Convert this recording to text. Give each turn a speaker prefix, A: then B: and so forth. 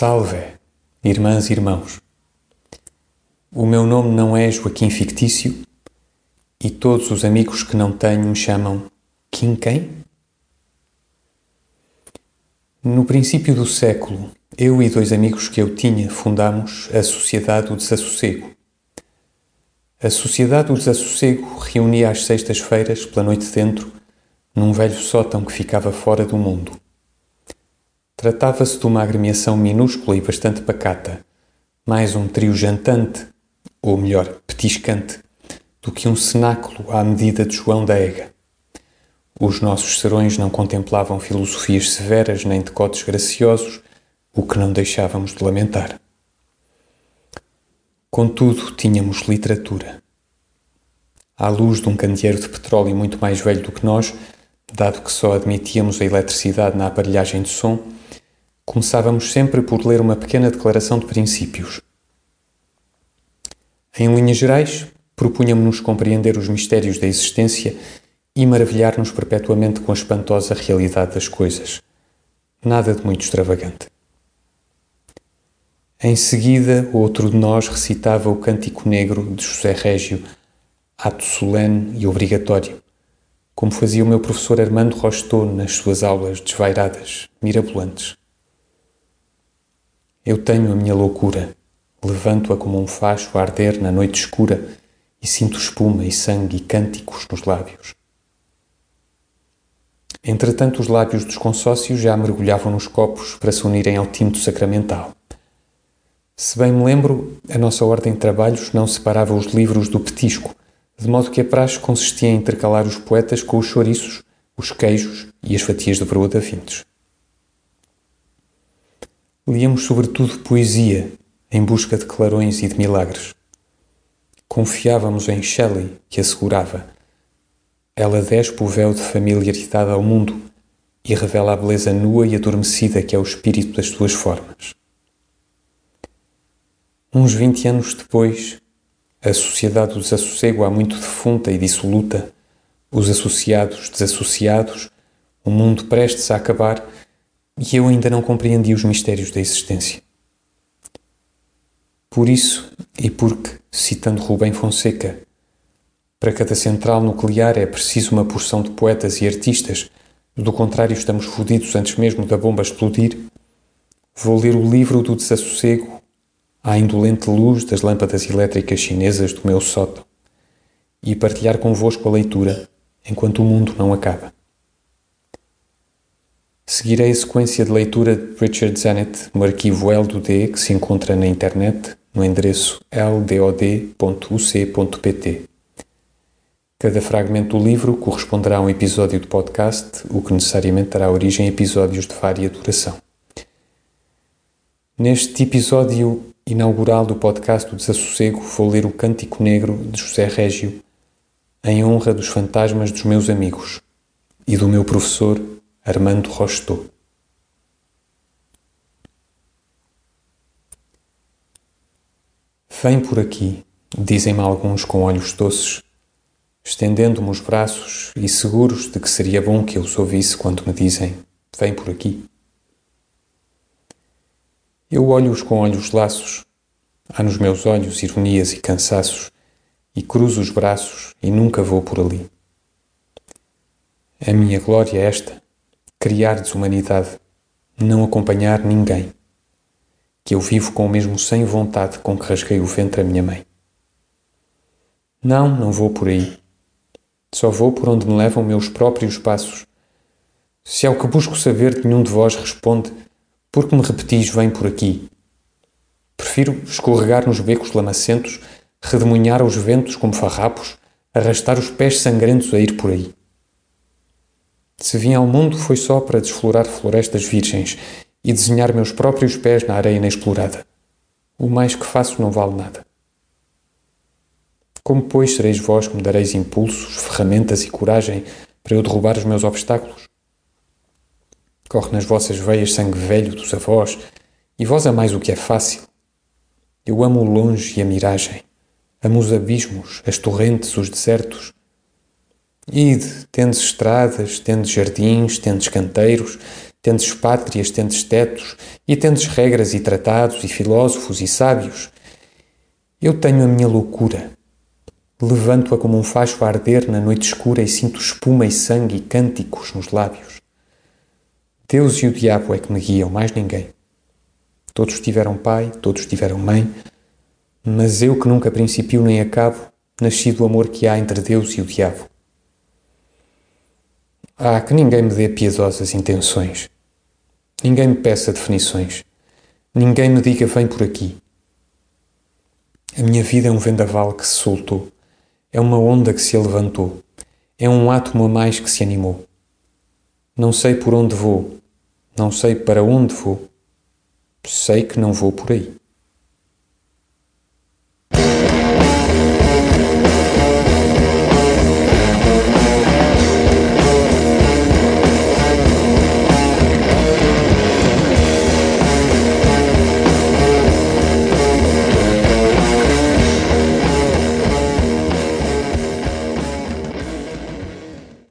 A: Salve, irmãs e irmãos. O meu nome não é Joaquim Fictício e todos os amigos que não tenho me chamam Kim quem? No princípio do século, eu e dois amigos que eu tinha fundamos a Sociedade do Desassossego. A Sociedade do Desassossego reunia às sextas-feiras, pela noite dentro, num velho sótão que ficava fora do mundo. Tratava-se de uma agremiação minúscula e bastante pacata, mais um trio jantante, ou melhor, petiscante, do que um cenáculo à medida de João da Ega. Os nossos serões não contemplavam filosofias severas nem decotes graciosos, o que não deixávamos de lamentar. Contudo, tínhamos literatura. À luz de um candeeiro de petróleo muito mais velho do que nós, dado que só admitíamos a eletricidade na aparelhagem de som, começávamos sempre por ler uma pequena declaração de princípios. Em linhas gerais, propunhamos-nos compreender os mistérios da existência e maravilhar-nos perpetuamente com a espantosa realidade das coisas. Nada de muito extravagante. Em seguida, outro de nós recitava o Cântico Negro de José Régio, ato solene e obrigatório, como fazia o meu professor Armando Rostou nas suas aulas desvairadas, mirabolantes. Eu tenho a minha loucura, levanto-a como um facho a arder na noite escura e sinto espuma e sangue e cânticos nos lábios. Entretanto, os lábios dos consócios já mergulhavam nos copos para se unirem ao tinto sacramental. Se bem me lembro, a nossa ordem de trabalhos não separava os livros do petisco, de modo que a praxe consistia em intercalar os poetas com os chouriços, os queijos e as fatias de broa da vintes. Líamos sobretudo poesia, em busca de clarões e de milagres. Confiávamos em Shelley, que assegurava: Ela despe o véu de familiaridade ao mundo e revela a beleza nua e adormecida que é o espírito das suas formas. Uns vinte anos depois, a sociedade do desassossego há muito defunta e dissoluta, os associados desassociados, o mundo prestes a acabar e eu ainda não compreendi os mistérios da existência. Por isso, e porque, citando Rubem Fonseca, para cada central nuclear é preciso uma porção de poetas e artistas, do contrário estamos fodidos antes mesmo da bomba explodir, vou ler o livro do desassossego à indolente luz das lâmpadas elétricas chinesas do meu sótão e partilhar convosco a leitura enquanto o mundo não acaba. Seguirei a sequência de leitura de Richard Zanet no arquivo LDD que se encontra na internet no endereço ldod.uc.pt. Cada fragmento do livro corresponderá a um episódio de podcast, o que necessariamente dará origem a episódios de vária duração. Neste episódio inaugural do podcast do Desassossego, vou ler o Cântico Negro de José Régio, em honra dos fantasmas dos meus amigos e do meu professor Armando Rostou. Vem por aqui, dizem-me alguns com olhos doces, estendendo-me os braços e seguros de que seria bom que eu os ouvisse quando me dizem: Vem por aqui. Eu olho-os com olhos laços, há nos meus olhos ironias e cansaços, e cruzo os braços e nunca vou por ali. A minha glória é esta criar desumanidade, não acompanhar ninguém, que eu vivo com o mesmo sem vontade com que rasguei o ventre a minha mãe. Não, não vou por aí. Só vou por onde me levam meus próprios passos. Se ao que busco saber nenhum de vós responde, por que me repetis vem por aqui? Prefiro escorregar nos becos lamacentos, redemoinhar aos ventos como farrapos, arrastar os pés sangrentos a ir por aí. Se vim ao mundo foi só para desflorar florestas virgens e desenhar meus próprios pés na areia inexplorada. O mais que faço não vale nada. Como, pois, sereis vós que me dareis impulsos, ferramentas e coragem para eu derrubar os meus obstáculos? Corre nas vossas veias sangue velho dos avós, e vós amais o que é fácil. Eu amo o longe e a miragem, amo os abismos, as torrentes, os desertos, Ide, tendes estradas, tendes jardins, tendes canteiros, tendes pátrias, tendes tetos, e tendes regras e tratados, e filósofos e sábios. Eu tenho a minha loucura. Levanto-a como um facho a arder na noite escura e sinto espuma e sangue e cânticos nos lábios. Deus e o diabo é que me guiam, mais ninguém. Todos tiveram pai, todos tiveram mãe, mas eu que nunca principio nem acabo, nasci do amor que há entre Deus e o diabo. Ah, que ninguém me dê piedosas intenções. Ninguém me peça definições. Ninguém me diga vem por aqui. A minha vida é um vendaval que se soltou. É uma onda que se levantou. É um átomo a mais que se animou. Não sei por onde vou. Não sei para onde vou. Sei que não vou por aí.